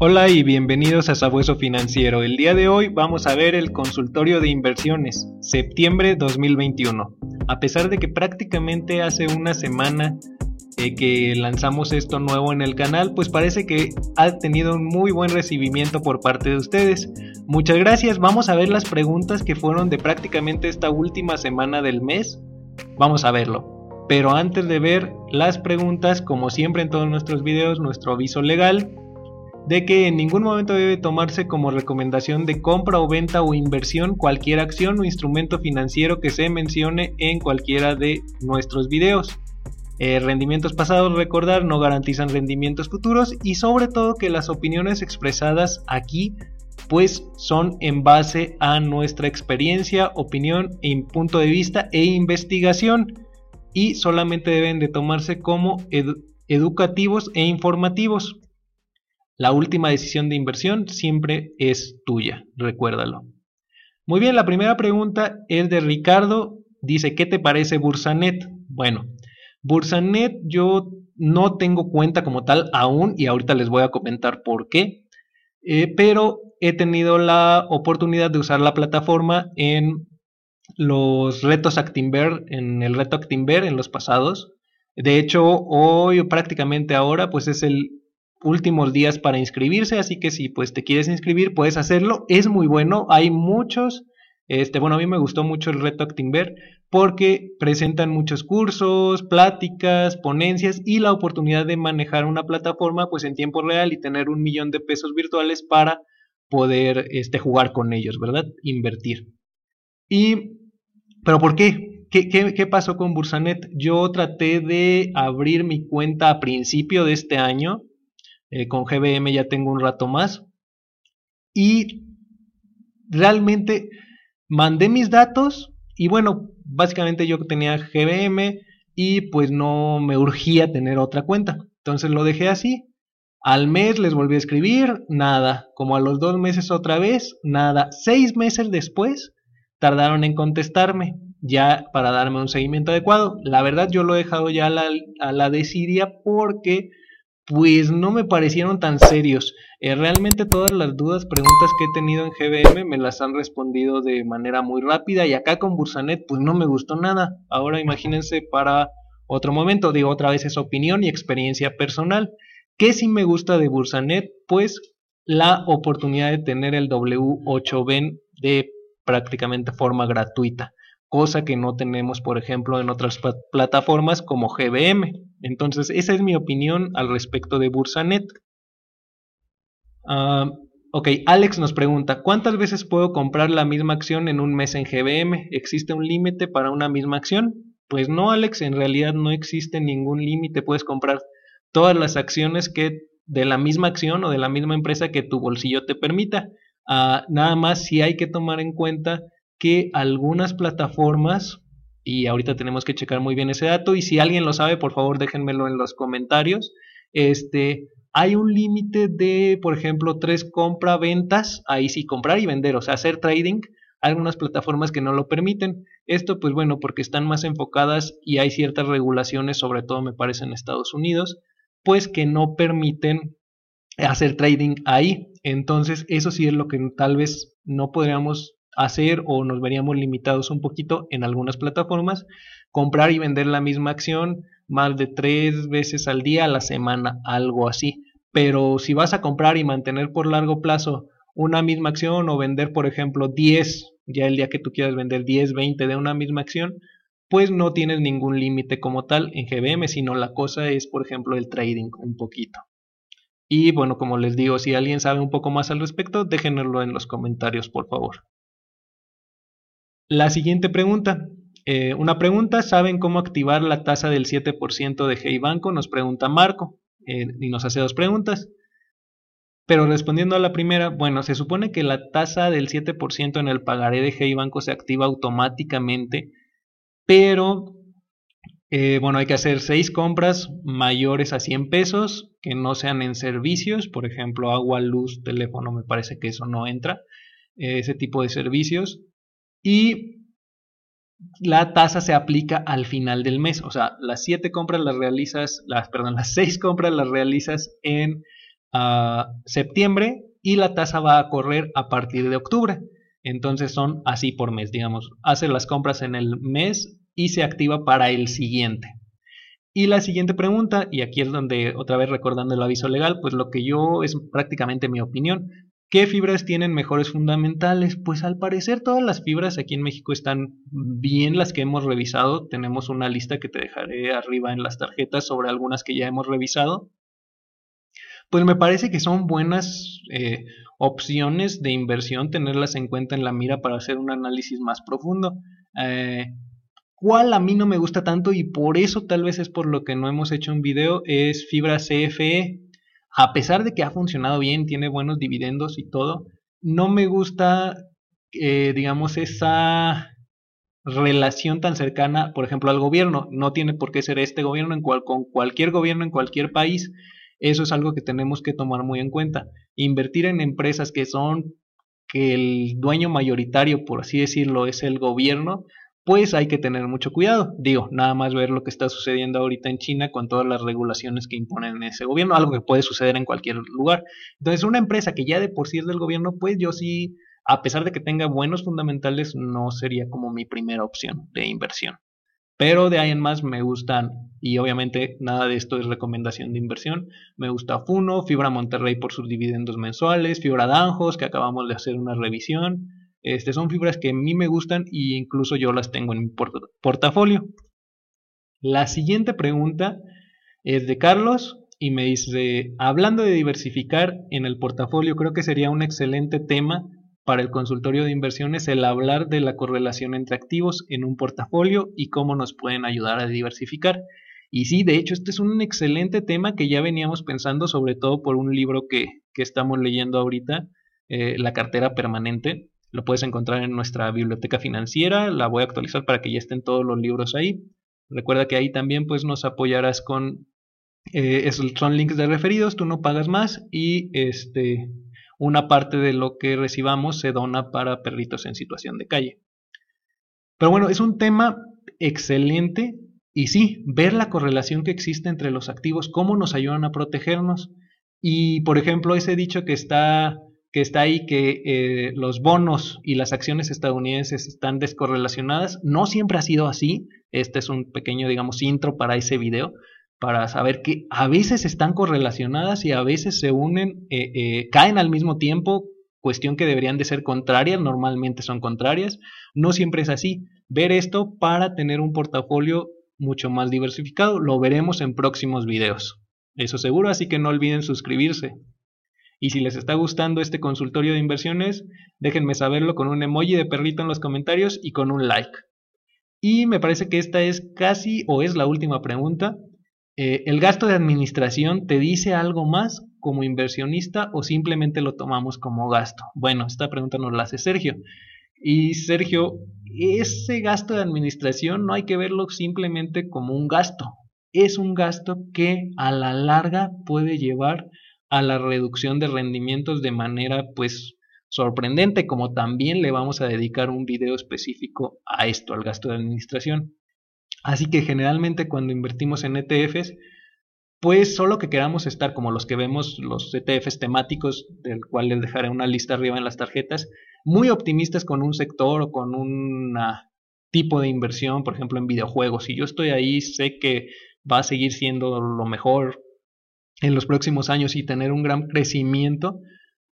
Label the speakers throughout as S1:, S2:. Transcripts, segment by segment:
S1: Hola y bienvenidos a Sabueso Financiero. El día de hoy vamos a ver el consultorio de inversiones, septiembre 2021. A pesar de que prácticamente hace una semana eh, que lanzamos esto nuevo en el canal, pues parece que ha tenido un muy buen recibimiento por parte de ustedes. Muchas gracias. Vamos a ver las preguntas que fueron de prácticamente esta última semana del mes. Vamos a verlo. Pero antes de ver las preguntas, como siempre en todos nuestros videos, nuestro aviso legal de que en ningún momento debe tomarse como recomendación de compra o venta o inversión cualquier acción o instrumento financiero que se mencione en cualquiera de nuestros videos. Eh, rendimientos pasados, recordar, no garantizan rendimientos futuros y sobre todo que las opiniones expresadas aquí pues son en base a nuestra experiencia, opinión, e punto de vista e investigación y solamente deben de tomarse como educativos e informativos. La última decisión de inversión siempre es tuya, recuérdalo. Muy bien, la primera pregunta es de Ricardo. Dice, ¿qué te parece Bursanet? Bueno, Bursanet yo no tengo cuenta como tal aún y ahorita les voy a comentar por qué. Eh, pero he tenido la oportunidad de usar la plataforma en los retos Actinver, en el reto Actinver en los pasados. De hecho, hoy o prácticamente ahora, pues es el últimos días para inscribirse, así que si pues te quieres inscribir, puedes hacerlo. Es muy bueno, hay muchos. Este, bueno, a mí me gustó mucho el reto Actinver porque presentan muchos cursos, pláticas, ponencias y la oportunidad de manejar una plataforma pues en tiempo real y tener un millón de pesos virtuales para poder este, jugar con ellos, ¿verdad? Invertir. Y, ¿pero por qué? ¿Qué, qué pasó con Bursanet? Yo traté de abrir mi cuenta a principio de este año. Eh, con GBM ya tengo un rato más. Y realmente mandé mis datos y bueno, básicamente yo tenía GBM y pues no me urgía tener otra cuenta. Entonces lo dejé así. Al mes les volví a escribir, nada. Como a los dos meses otra vez, nada. Seis meses después tardaron en contestarme ya para darme un seguimiento adecuado. La verdad yo lo he dejado ya a la, a la desidia porque pues no me parecieron tan serios. Eh, realmente todas las dudas, preguntas que he tenido en GBM me las han respondido de manera muy rápida y acá con Bursanet pues no me gustó nada. Ahora imagínense para otro momento, digo otra vez es opinión y experiencia personal. ¿Qué sí me gusta de Bursanet? Pues la oportunidad de tener el W8BEN de prácticamente forma gratuita, cosa que no tenemos, por ejemplo, en otras plataformas como GBM. Entonces, esa es mi opinión al respecto de Bursanet. Ah, ok, Alex nos pregunta, ¿cuántas veces puedo comprar la misma acción en un mes en GBM? ¿Existe un límite para una misma acción? Pues no, Alex, en realidad no existe ningún límite. Puedes comprar todas las acciones que de la misma acción o de la misma empresa que tu bolsillo te permita. Ah, nada más si hay que tomar en cuenta que algunas plataformas, y ahorita tenemos que checar muy bien ese dato, y si alguien lo sabe, por favor déjenmelo en los comentarios, este, hay un límite de, por ejemplo, tres compra-ventas, ahí sí, comprar y vender, o sea, hacer trading, algunas plataformas que no lo permiten. Esto, pues bueno, porque están más enfocadas y hay ciertas regulaciones, sobre todo me parece en Estados Unidos, pues que no permiten hacer trading ahí. Entonces, eso sí es lo que tal vez no podríamos hacer o nos veríamos limitados un poquito en algunas plataformas. Comprar y vender la misma acción más de tres veces al día a la semana, algo así. Pero si vas a comprar y mantener por largo plazo una misma acción o vender, por ejemplo, 10, ya el día que tú quieras vender 10, 20 de una misma acción, pues no tienes ningún límite como tal en GBM, sino la cosa es, por ejemplo, el trading un poquito. Y bueno, como les digo, si alguien sabe un poco más al respecto, déjenlo en los comentarios, por favor. La siguiente pregunta. Eh, una pregunta, ¿saben cómo activar la tasa del 7% de Hey Banco? Nos pregunta Marco eh, y nos hace dos preguntas. Pero respondiendo a la primera, bueno, se supone que la tasa del 7% en el pagaré de Hey Banco se activa automáticamente, pero eh, bueno, hay que hacer seis compras mayores a 100 pesos que no sean en servicios, por ejemplo, agua, luz, teléfono, me parece que eso no entra, ese tipo de servicios. Y la tasa se aplica al final del mes, o sea, las siete compras las realizas, las, perdón, las seis compras las realizas en a septiembre y la tasa va a correr a partir de octubre. Entonces son así por mes, digamos. Hace las compras en el mes y se activa para el siguiente. Y la siguiente pregunta, y aquí es donde otra vez recordando el aviso legal, pues lo que yo es prácticamente mi opinión. ¿Qué fibras tienen mejores fundamentales? Pues al parecer todas las fibras aquí en México están bien las que hemos revisado. Tenemos una lista que te dejaré arriba en las tarjetas sobre algunas que ya hemos revisado. Pues me parece que son buenas eh, opciones de inversión tenerlas en cuenta en la mira para hacer un análisis más profundo. Eh, cuál a mí no me gusta tanto y por eso tal vez es por lo que no hemos hecho un video es fibra CFE. A pesar de que ha funcionado bien, tiene buenos dividendos y todo, no me gusta, eh, digamos, esa relación tan cercana, por ejemplo, al gobierno. No tiene por qué ser este gobierno en cual, con cualquier gobierno en cualquier país. Eso es algo que tenemos que tomar muy en cuenta. Invertir en empresas que son que el dueño mayoritario, por así decirlo, es el gobierno, pues hay que tener mucho cuidado. Digo, nada más ver lo que está sucediendo ahorita en China con todas las regulaciones que imponen ese gobierno, algo que puede suceder en cualquier lugar. Entonces, una empresa que ya de por sí es del gobierno, pues yo sí, a pesar de que tenga buenos fundamentales, no sería como mi primera opción de inversión. Pero de ahí en más me gustan, y obviamente nada de esto es recomendación de inversión, me gusta Funo, Fibra Monterrey por sus dividendos mensuales, Fibra Danjos, que acabamos de hacer una revisión, este, son fibras que a mí me gustan e incluso yo las tengo en mi portafolio. La siguiente pregunta es de Carlos y me dice, hablando de diversificar en el portafolio, creo que sería un excelente tema para el consultorio de inversiones el hablar de la correlación entre activos en un portafolio y cómo nos pueden ayudar a diversificar. Y sí, de hecho, este es un excelente tema que ya veníamos pensando, sobre todo por un libro que, estamos leyendo ahorita, eh, La cartera permanente, lo puedes encontrar en nuestra biblioteca financiera. La voy a actualizar para que ya estén todos los libros ahí. Recuerda que ahí también pues nos apoyarás con eh, son links de referidos, tú no pagas más y este una parte de lo que recibamos se dona para perritos en situación de calle. Pero bueno, es un tema excelente y sí, ver la correlación que existe entre los activos, cómo nos ayudan a protegernos. Y por ejemplo, ese dicho que está que está ahí que eh, los bonos y las acciones estadounidenses están descorrelacionadas. No siempre ha sido así. Este es un pequeño, digamos, intro para ese video, para saber que a veces están correlacionadas y a veces se unen, eh, eh, caen al mismo tiempo, cuestión que deberían de ser contrarias, normalmente son contrarias. No siempre es así. Ver esto para tener un portafolio mucho más diversificado. Lo veremos en próximos videos. Eso seguro, así que no olviden suscribirse. Y si les está gustando este consultorio de inversiones, déjenme saberlo con un emoji de perrito en los comentarios y con un like. Y me parece que esta es casi o es la última pregunta. Eh, ¿El gasto de administración te dice algo más como inversionista o simplemente lo tomamos como gasto? Bueno, esta pregunta nos la hace Sergio. Y Sergio, ese gasto de administración no hay que verlo simplemente como un gasto. Es un gasto que a la larga puede llevar a la reducción de rendimientos de manera pues sorprendente, como también le vamos a dedicar un video específico a esto, al gasto de administración. Así que generalmente cuando invertimos en ETFs, pues solo que queramos estar como los que vemos los ETFs temáticos, del cual les dejaré una lista arriba en las tarjetas, muy optimistas con un sector o con un tipo de inversión, por ejemplo en videojuegos. Si yo estoy ahí, sé que va a seguir siendo lo mejor, en los próximos años y tener un gran crecimiento,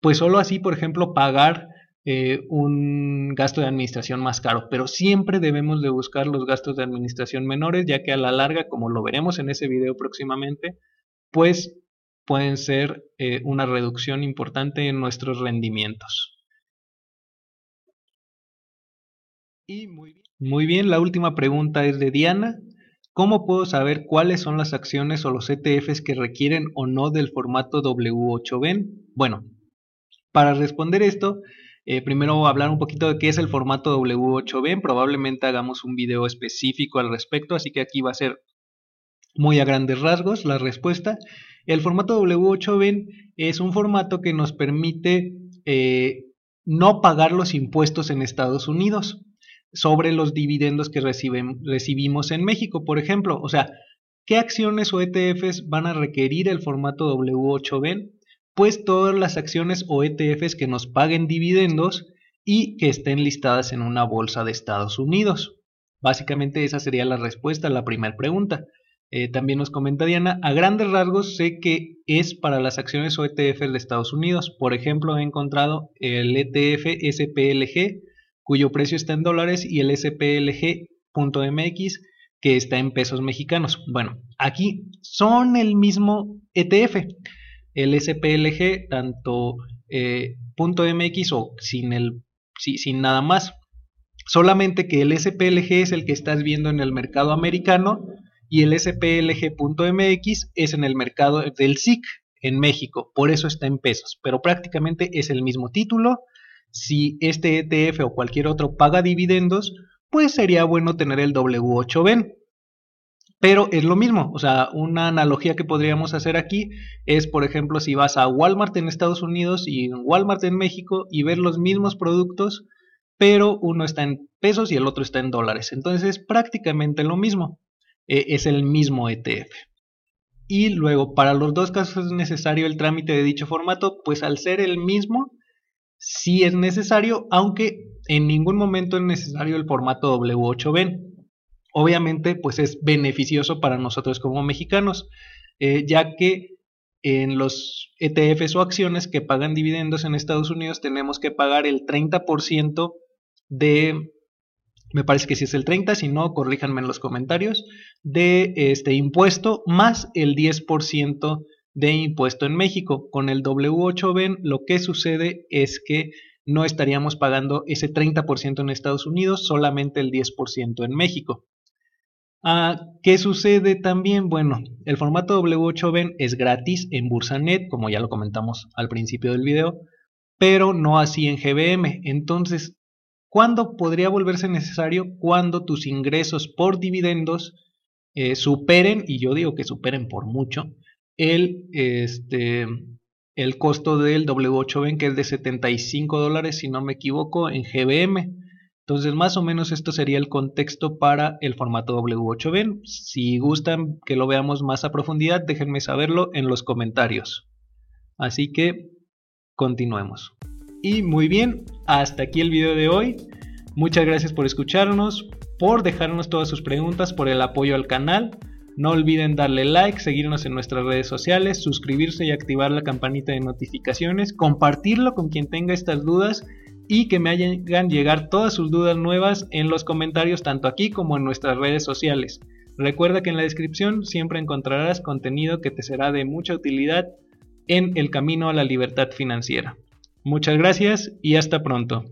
S1: pues solo así, por ejemplo, pagar eh, un gasto de administración más caro. Pero siempre debemos de buscar los gastos de administración menores, ya que a la larga, como lo veremos en ese video próximamente, pues pueden ser eh, una reducción importante en nuestros rendimientos. Y muy bien. muy bien, la última pregunta es de Diana. ¿Cómo puedo saber cuáles son las acciones o los ETFs que requieren o no del formato W8BEN? Bueno, para responder esto, eh, primero hablar un poquito de qué es el formato W8BEN. Probablemente hagamos un video específico al respecto, así que aquí va a ser muy a grandes rasgos la respuesta. El formato W8BEN es un formato que nos permite eh, no pagar los impuestos en Estados Unidos sobre los dividendos que recibimos en México, por ejemplo. O sea, ¿qué acciones o ETFs van a requerir el formato W8B? pues todas las acciones o ETFs que nos paguen dividendos y que estén listadas en una bolsa de Estados Unidos. Básicamente esa sería la respuesta a la primera pregunta. Eh, también nos comenta Diana, a grandes rasgos sé que es para las acciones o ETFs de Estados Unidos. Por ejemplo, he encontrado el ETF SPLG, cuyo precio está en dólares, y el SPLG.mx, que está en pesos mexicanos. Bueno, aquí son el mismo ETF. El SPLG, tanto eh, .mx o sin, el, sin nada más. Solamente que el SPLG es el que estás viendo en el mercado americano y el SPLG.mx es en el mercado del SIC en México, por eso está en pesos, pero prácticamente es el mismo título. Si este ETF o cualquier otro paga dividendos, pues sería bueno tener el W8BEN. Pero es lo mismo, o sea, una analogía que podríamos hacer aquí es, por ejemplo, si vas a Walmart en Estados Unidos y Walmart en México y ver los mismos productos, pero uno está en pesos y el otro está en dólares. Entonces es prácticamente lo mismo, e, es el mismo ETF. Y luego, para los dos casos es necesario el trámite de dicho formato, pues al ser el mismo, sí es necesario, aunque en ningún momento es necesario el formato W8B. Obviamente, pues es beneficioso para nosotros como mexicanos, eh, ya que en los ETFs o acciones que pagan dividendos en Estados Unidos tenemos que pagar el 30% de, me parece que si es el 30, si no, corríjanme en los comentarios, de este impuesto más el 10% de impuesto en México. Con el W8BEN lo que sucede es que no estaríamos pagando ese 30% en Estados Unidos, solamente el 10% en México. Ah, ¿Qué sucede también? Bueno, el formato W8BEN es gratis en Bursanet, como ya lo comentamos al principio del video, pero no así en GBM. Entonces, ¿Cuándo podría volverse necesario? Cuando tus ingresos por dividendos eh, superen, y yo digo que superen por mucho, el, este, el costo del W8BEN, que es de 75 dólares, si no me equivoco, en GBM. Entonces, más o menos esto sería el contexto para el formato W8BEN. Si gustan que lo veamos más a profundidad, déjenme saberlo en los comentarios. Así que, continuemos. Y muy bien, hasta aquí el video de hoy. Muchas gracias por escucharnos, por dejarnos todas sus preguntas, por el apoyo al canal. No olviden darle like, seguirnos en nuestras redes sociales, suscribirse y activar la campanita de notificaciones, compartirlo con quien tenga estas dudas y que me hagan llegar todas sus dudas nuevas en los comentarios tanto aquí como en nuestras redes sociales. Recuerda que en la descripción siempre encontrarás contenido que te será de mucha utilidad en el camino a la libertad financiera. Muchas gracias y hasta pronto.